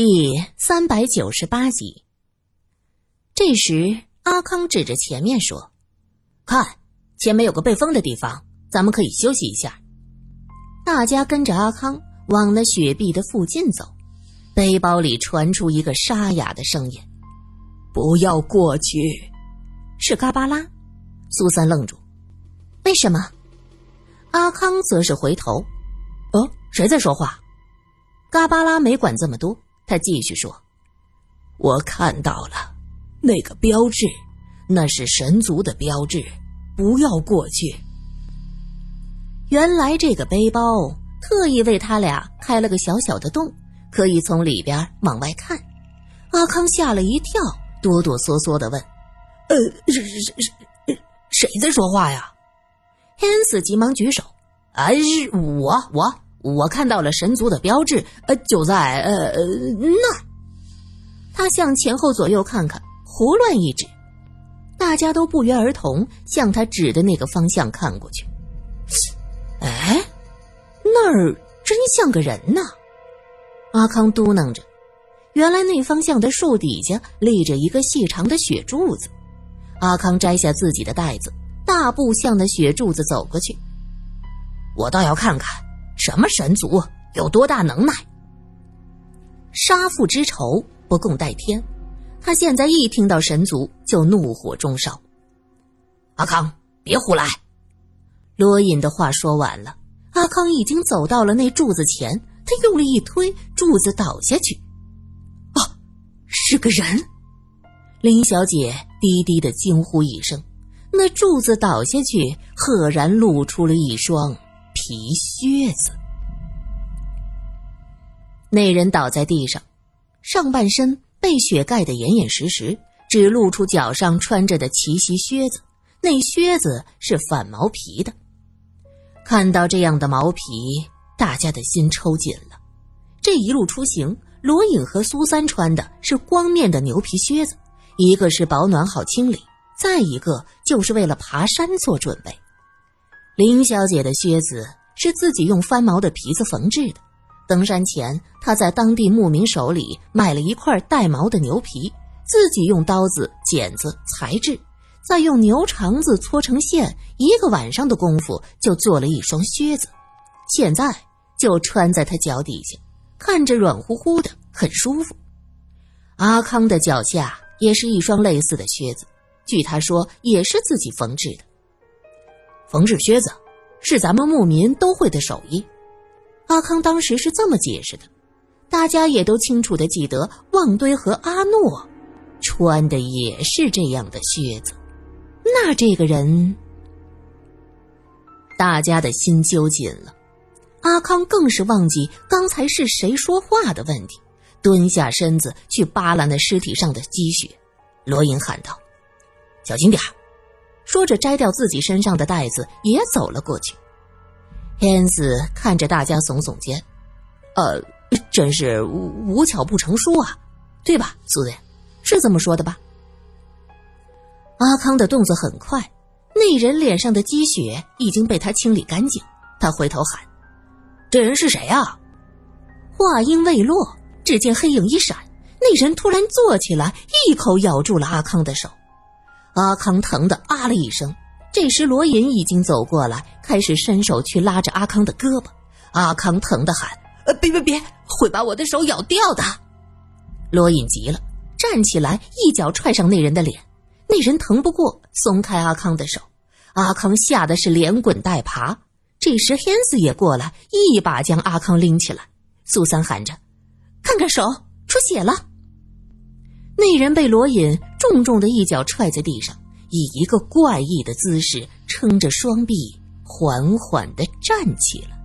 第三百九十八集。这时，阿康指着前面说：“看，前面有个被封的地方，咱们可以休息一下。”大家跟着阿康往那雪壁的附近走，背包里传出一个沙哑的声音：“不要过去。”是嘎巴拉。苏三愣住：“为什么？”阿康则是回头：“哦，谁在说话？”嘎巴拉没管这么多。他继续说：“我看到了那个标志，那是神族的标志，不要过去。”原来这个背包特意为他俩开了个小小的洞，可以从里边往外看。阿康吓了一跳，哆哆嗦嗦的问：“呃，是是是，谁在说话呀？”黑斯急忙举手：“啊，是我，我。”我看到了神族的标志，呃，就在呃那。他向前后左右看看，胡乱一指，大家都不约而同向他指的那个方向看过去。哎，那儿真像个人呐！阿康嘟囔着。原来那方向的树底下立着一个细长的雪柱子。阿康摘下自己的袋子，大步向那雪柱子走过去。我倒要看看。什么神族有多大能耐？杀父之仇不共戴天，他现在一听到神族就怒火中烧。阿康，别胡来！罗隐的话说完了，阿康已经走到了那柱子前，他用力一推，柱子倒下去。啊，是个人！林小姐低低的惊呼一声，那柱子倒下去，赫然露出了一双皮靴子。那人倒在地上，上半身被雪盖得严严实实，只露出脚上穿着的齐膝靴子。那靴子是反毛皮的。看到这样的毛皮，大家的心抽紧了。这一路出行，罗隐和苏三穿的是光面的牛皮靴子，一个是保暖好清理，再一个就是为了爬山做准备。林小姐的靴子是自己用翻毛的皮子缝制的。登山前，他在当地牧民手里买了一块带毛的牛皮，自己用刀子、剪子裁制，再用牛肠子搓成线，一个晚上的功夫就做了一双靴子。现在就穿在他脚底下，看着软乎乎的，很舒服。阿康的脚下也是一双类似的靴子，据他说也是自己缝制的。缝制靴子是咱们牧民都会的手艺。阿康当时是这么解释的，大家也都清楚的记得，旺堆和阿诺穿的也是这样的靴子。那这个人，大家的心揪紧了。阿康更是忘记刚才是谁说话的问题，蹲下身子去扒拉那尸体上的积雪。罗隐喊道：“小心点说着摘掉自己身上的袋子，也走了过去。天子看着大家耸耸肩，呃，真是无巧不成书啊，对吧，苏人？是这么说的吧？阿康的动作很快，那人脸上的积雪已经被他清理干净。他回头喊：“这人是谁啊？”话音未落，只见黑影一闪，那人突然坐起来，一口咬住了阿康的手。阿康疼得啊了一声。这时，罗隐已经走过来，开始伸手去拉着阿康的胳膊。阿康疼得喊：“呃，别别别，会把我的手咬掉的！”罗隐急了，站起来，一脚踹上那人的脸。那人疼不过，松开阿康的手。阿康吓得是连滚带爬。这时，黑斯也过来，一把将阿康拎起来。苏三喊着：“看看手，出血了！”那人被罗隐重重的一脚踹在地上。以一个怪异的姿势撑着双臂，缓缓的站起来。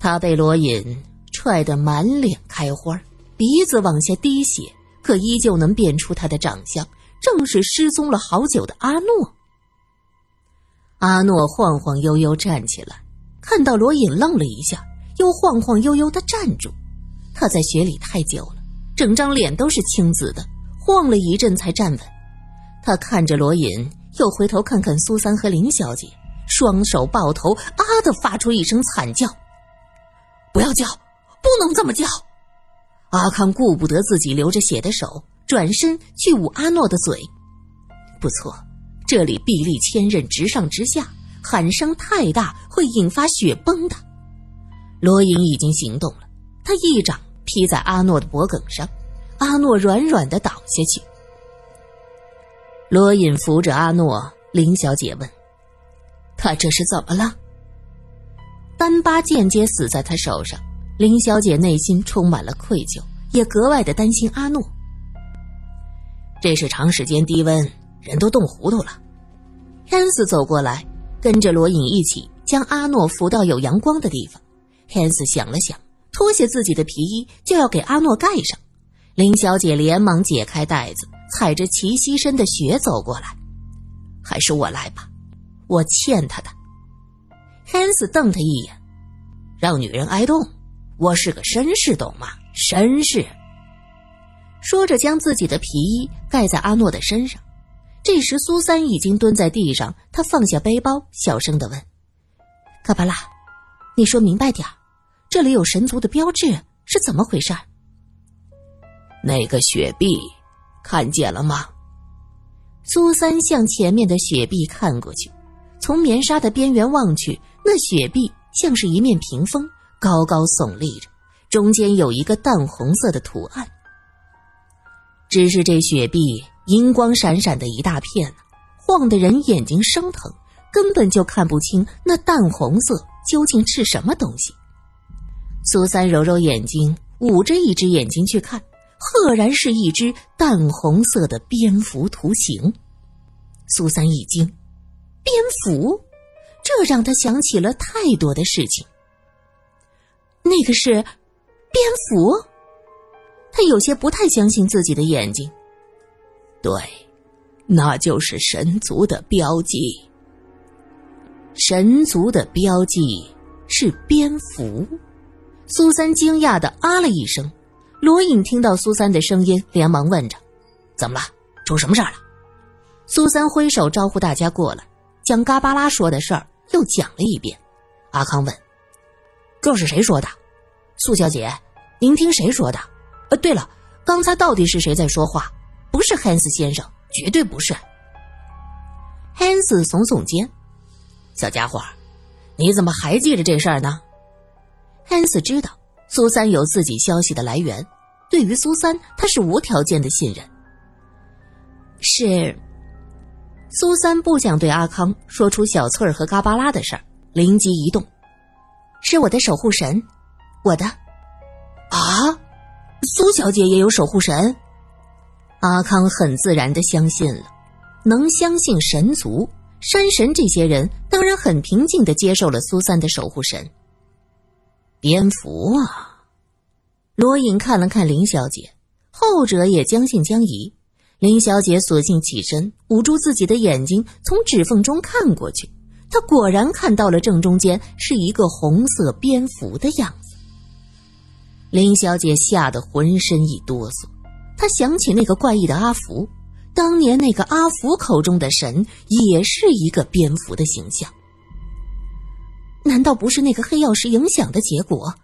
他被罗隐踹得满脸开花，鼻子往下滴血，可依旧能辨出他的长相，正是失踪了好久的阿诺。阿诺晃晃悠悠站起来，看到罗隐，愣了一下，又晃晃悠悠的站住。他在雪里太久了，整张脸都是青紫的，晃了一阵才站稳。他看着罗隐，又回头看看苏三和林小姐，双手抱头，啊的发出一声惨叫。不要叫，不能这么叫！阿康顾不得自己流着血的手，转身去捂阿诺的嘴。不错，这里臂力千仞，直上直下，喊声太大会引发血崩的。罗隐已经行动了，他一掌劈在阿诺的脖颈上，阿诺软软的倒下去。罗隐扶着阿诺，林小姐问：“他这是怎么了？”丹巴间接死在他手上。林小姐内心充满了愧疚，也格外的担心阿诺。这是长时间低温，人都冻糊涂了。汉斯走过来，跟着罗隐一起将阿诺扶到有阳光的地方。汉斯想了想，脱下自己的皮衣，就要给阿诺盖上。林小姐连忙解开带子，踩着齐膝深的雪走过来。还是我来吧，我欠他的。汉斯瞪他一眼，让女人挨冻。我是个绅士，懂吗？绅士。说着，将自己的皮衣盖在阿诺的身上。这时，苏三已经蹲在地上，他放下背包，小声的问：“卡巴拉，你说明白点这里有神族的标志，是怎么回事？”那个雪碧，看见了吗？苏三向前面的雪碧看过去，从棉纱的边缘望去，那雪碧像是一面屏风。高高耸立着，中间有一个淡红色的图案。只是这雪碧银光闪闪的一大片，晃得人眼睛生疼，根本就看不清那淡红色究竟是什么东西。苏三揉揉眼睛，捂着一只眼睛去看，赫然是一只淡红色的蝙蝠图形。苏三一惊，蝙蝠，这让他想起了太多的事情。那个是蝙蝠，他有些不太相信自己的眼睛。对，那就是神族的标记。神族的标记是蝙蝠。苏三惊讶的啊了一声。罗隐听到苏三的声音，连忙问着：“怎么了？出什么事儿了？”苏三挥手招呼大家过来，将嘎巴拉说的事儿又讲了一遍。阿康问。这是谁说的？苏小姐，您听谁说的？呃，对了，刚才到底是谁在说话？不是汉斯先生，绝对不是。汉斯耸耸肩，小家伙，你怎么还记着这事儿呢？汉斯知道苏三有自己消息的来源，对于苏三，他是无条件的信任。是，苏三不想对阿康说出小翠儿和嘎巴拉的事儿，灵机一动。是我的守护神，我的，啊，苏小姐也有守护神。阿康很自然的相信了，能相信神族、山神这些人，当然很平静的接受了苏三的守护神。蝙蝠啊！罗隐看了看林小姐，后者也将信将疑。林小姐索性起身，捂住自己的眼睛，从指缝中看过去。他果然看到了正中间是一个红色蝙蝠的样子。林小姐吓得浑身一哆嗦，她想起那个怪异的阿福，当年那个阿福口中的神也是一个蝙蝠的形象。难道不是那个黑曜石影响的结果，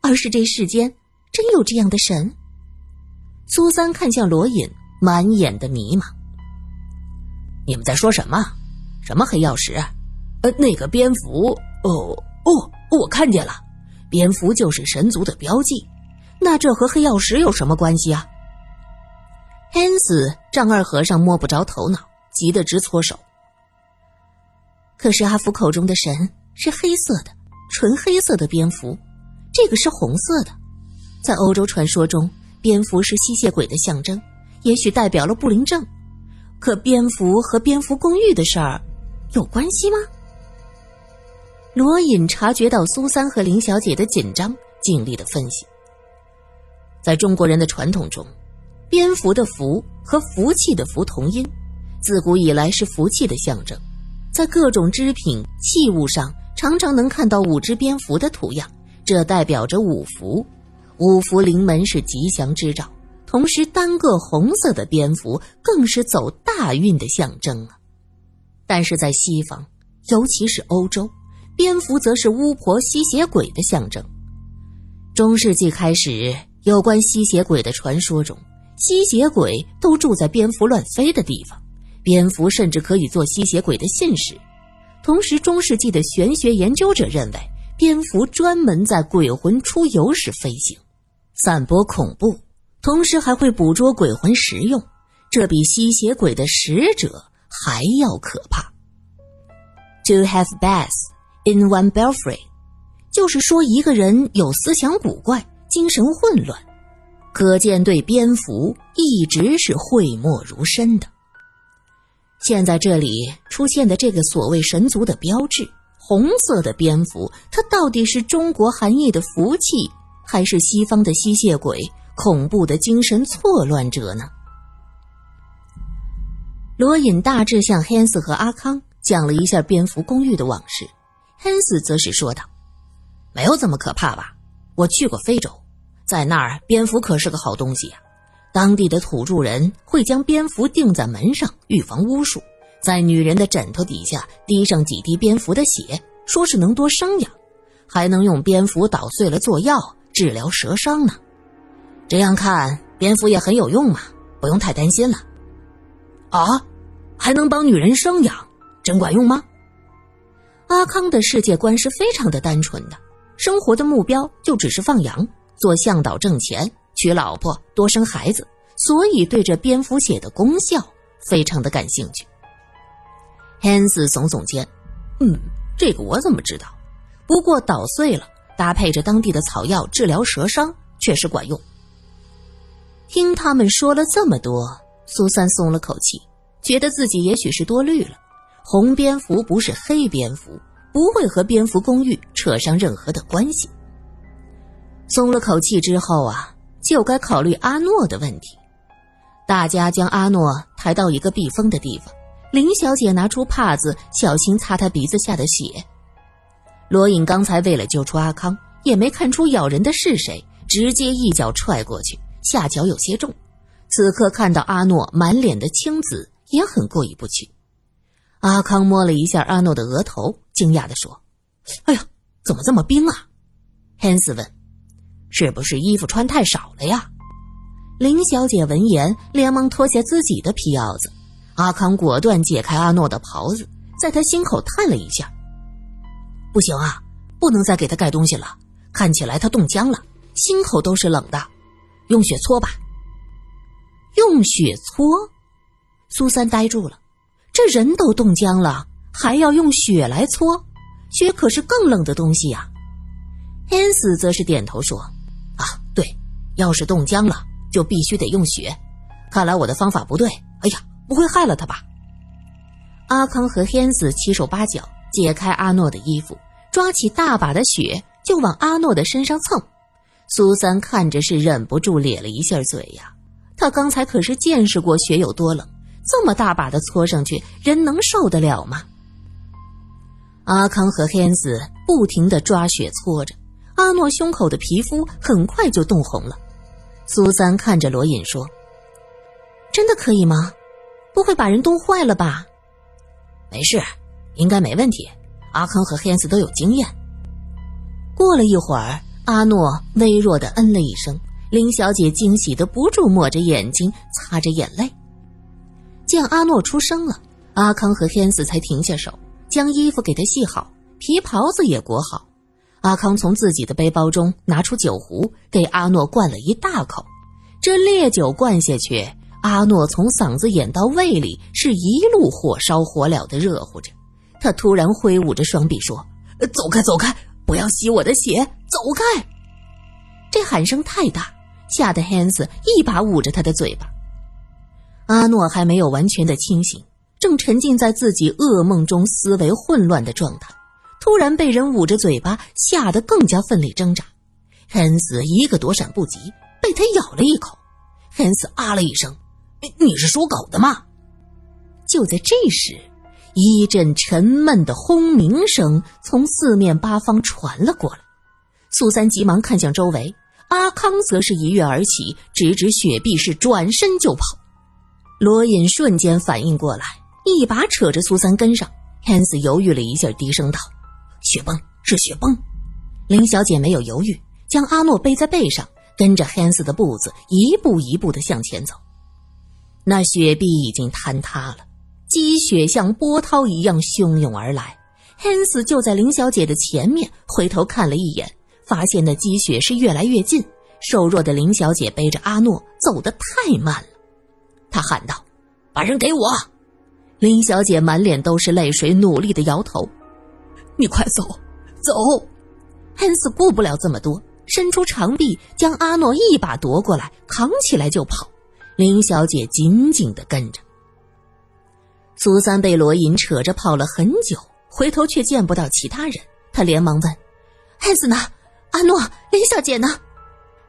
而是这世间真有这样的神？苏三看向罗隐，满眼的迷茫。你们在说什么？什么黑曜石？呃，那个蝙蝠，哦哦，我看见了，蝙蝠就是神族的标记，那这和黑曜石有什么关系啊？汉斯丈二和尚摸不着头脑，急得直搓手。可是阿福口中的神是黑色的，纯黑色的蝙蝠，这个是红色的，在欧洲传说中，蝙蝠是吸血鬼的象征，也许代表了不灵症。可蝙蝠和蝙蝠公寓的事儿有关系吗？罗隐察觉到苏三和林小姐的紧张，尽力的分析。在中国人的传统中，蝙蝠的“蝠”和福气的“福”同音，自古以来是福气的象征。在各种织品器物上，常常能看到五只蝙蝠的图样，这代表着五福。五福临门是吉祥之兆，同时单个红色的蝙蝠更是走大运的象征啊！但是在西方，尤其是欧洲。蝙蝠则是巫婆、吸血鬼的象征。中世纪开始，有关吸血鬼的传说中，吸血鬼都住在蝙蝠乱飞的地方，蝙蝠甚至可以做吸血鬼的信使。同时，中世纪的玄学研究者认为，蝙蝠专门在鬼魂出游时飞行，散播恐怖，同时还会捕捉鬼魂食用。这比吸血鬼的使者还要可怕。To have bath in one belfry，就是说一个人有思想古怪、精神混乱，可见对蝙蝠一直是讳莫如深的。现在这里出现的这个所谓神族的标志——红色的蝙蝠，它到底是中国含义的福气，还是西方的吸血鬼、恐怖的精神错乱者呢？罗隐大致向汉斯和阿康讲了一下蝙蝠公寓的往事，汉斯则是说道：“没有这么可怕吧？我去过非洲，在那儿蝙蝠可是个好东西呀。当地的土著人会将蝙蝠钉在门上，预防巫术；在女人的枕头底下滴上几滴蝙蝠的血，说是能多生养，还能用蝙蝠捣碎了做药治疗蛇伤呢。这样看，蝙蝠也很有用嘛，不用太担心了。”啊，还能帮女人生养，真管用吗？阿康的世界观是非常的单纯的，生活的目标就只是放羊、做向导挣钱、娶老婆、多生孩子，所以对这蝙蝠血的功效非常的感兴趣。汉斯耸耸肩，嗯，这个我怎么知道？不过捣碎了，搭配着当地的草药治疗蛇伤，确实管用。听他们说了这么多。苏三松了口气，觉得自己也许是多虑了。红蝙蝠不是黑蝙蝠，不会和蝙蝠公寓扯上任何的关系。松了口气之后啊，就该考虑阿诺的问题。大家将阿诺抬到一个避风的地方，林小姐拿出帕子，小心擦他鼻子下的血。罗隐刚才为了救出阿康，也没看出咬人的是谁，直接一脚踹过去，下脚有些重。此刻看到阿诺满脸的青紫，也很过意不去。阿康摸了一下阿诺的额头，惊讶地说：“哎呀，怎么这么冰啊？”汉斯问：“是不是衣服穿太少了呀？”林小姐闻言，连忙脱下自己的皮袄子。阿康果断解开阿诺的袍子，在他心口探了一下：“不行啊，不能再给他盖东西了，看起来他冻僵了，心口都是冷的，用雪搓吧。”用雪搓，苏三呆住了。这人都冻僵了，还要用雪来搓？雪可是更冷的东西呀。汉斯则是点头说：“，要是冻僵了，就必须得用血。看来我的方法不对。哎呀，不会害了他吧？”阿康和黑子七手八脚解开阿诺的衣服，抓起大把的血就往阿诺的身上蹭。苏三看着是忍不住咧了一下嘴呀。他刚才可是见识过血有多冷，这么大把的搓上去，人能受得了吗？阿康和黑子不停的抓血搓着，阿诺胸口的皮肤很快就冻红了。苏三看着罗隐说：“真的可以吗？不会把人冻坏了吧？”“没事，应该没问题。阿康和汉斯都有经验。”过了一会儿，阿诺微弱的嗯了一声。林小姐惊喜的不住抹着眼睛，擦着眼泪。见阿诺出声了，阿康和天斯才停下手，将衣服给他系好，皮袍子也裹好。阿康从自己的背包中拿出酒壶，给阿诺灌了一大口。这烈酒灌下去，阿诺从嗓子眼到胃里是一路火烧火燎的热乎着。他突然挥舞着双臂说：“走开，走开，不要吸我的血，走开！”这喊声太大。吓得汉斯一把捂着他的嘴巴。阿诺还没有完全的清醒，正沉浸在自己噩梦中，思维混乱的状态，突然被人捂着嘴巴，吓得更加奋力挣扎。恩斯一个躲闪不及，被他咬了一口。恩斯啊了一声：“你是属狗的吗？”就在这时，一阵沉闷的轰鸣声从四面八方传了过来。苏三急忙看向周围。阿康则是一跃而起，直指雪碧是转身就跑。罗隐瞬间反应过来，一把扯着苏三跟上。汉斯犹豫了一下，低声道：“雪崩是雪崩。”林小姐没有犹豫，将阿诺背在背上，跟着汉斯的步子一步一步的向前走。那雪壁已经坍塌了，积雪像波涛一样汹涌而来。汉斯就在林小姐的前面，回头看了一眼，发现那积雪是越来越近。瘦弱的林小姐背着阿诺走得太慢了，她喊道：“把人给我！”林小姐满脸都是泪水，努力的摇头：“你快走，走！”汉斯顾不了这么多，伸出长臂将阿诺一把夺过来，扛起来就跑。林小姐紧紧的跟着。苏三被罗隐扯着跑了很久，回头却见不到其他人，他连忙问：“汉斯呢？阿诺？林小姐呢？”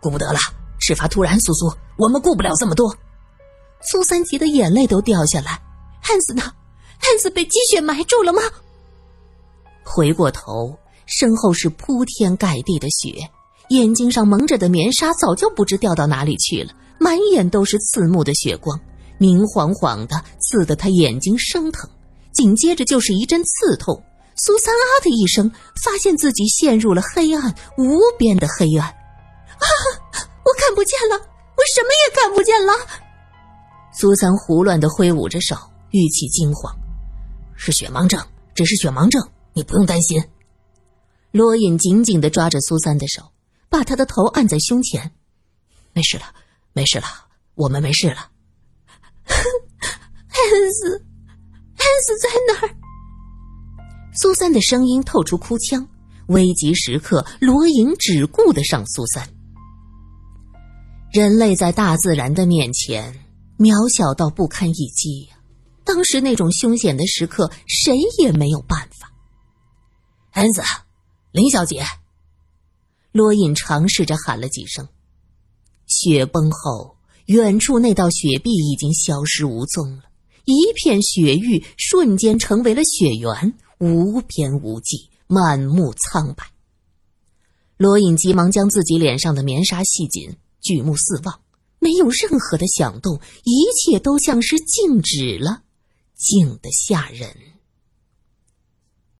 顾不得了，事发突然，苏苏，我们顾不了这么多。苏三急得眼泪都掉下来。汉斯呢？汉斯被积雪埋住了吗？回过头，身后是铺天盖地的雪，眼睛上蒙着的棉纱早就不知掉到哪里去了，满眼都是刺目的血光，明晃晃的，刺得他眼睛生疼。紧接着就是一阵刺痛，苏三啊的一声，发现自己陷入了黑暗无边的黑暗。啊！我看不见了，我什么也看不见了。苏三胡乱的挥舞着手，语气惊慌：“是血盲症，只是血盲症，你不用担心。”罗隐紧紧的抓着苏三的手，把他的头按在胸前：“没事了，没事了，我们没事了。”汉斯，汉斯在哪儿？苏三的声音透出哭腔。危急时刻，罗隐只顾得上苏三。人类在大自然的面前渺小到不堪一击呀！当时那种凶险的时刻，谁也没有办法。恩子，林小姐，罗隐尝试着喊了几声。雪崩后，远处那道雪壁已经消失无踪了，一片雪域瞬间成为了雪原，无边无际，满目苍白。罗隐急忙将自己脸上的棉纱系紧。举目四望，没有任何的响动，一切都像是静止了，静得吓人。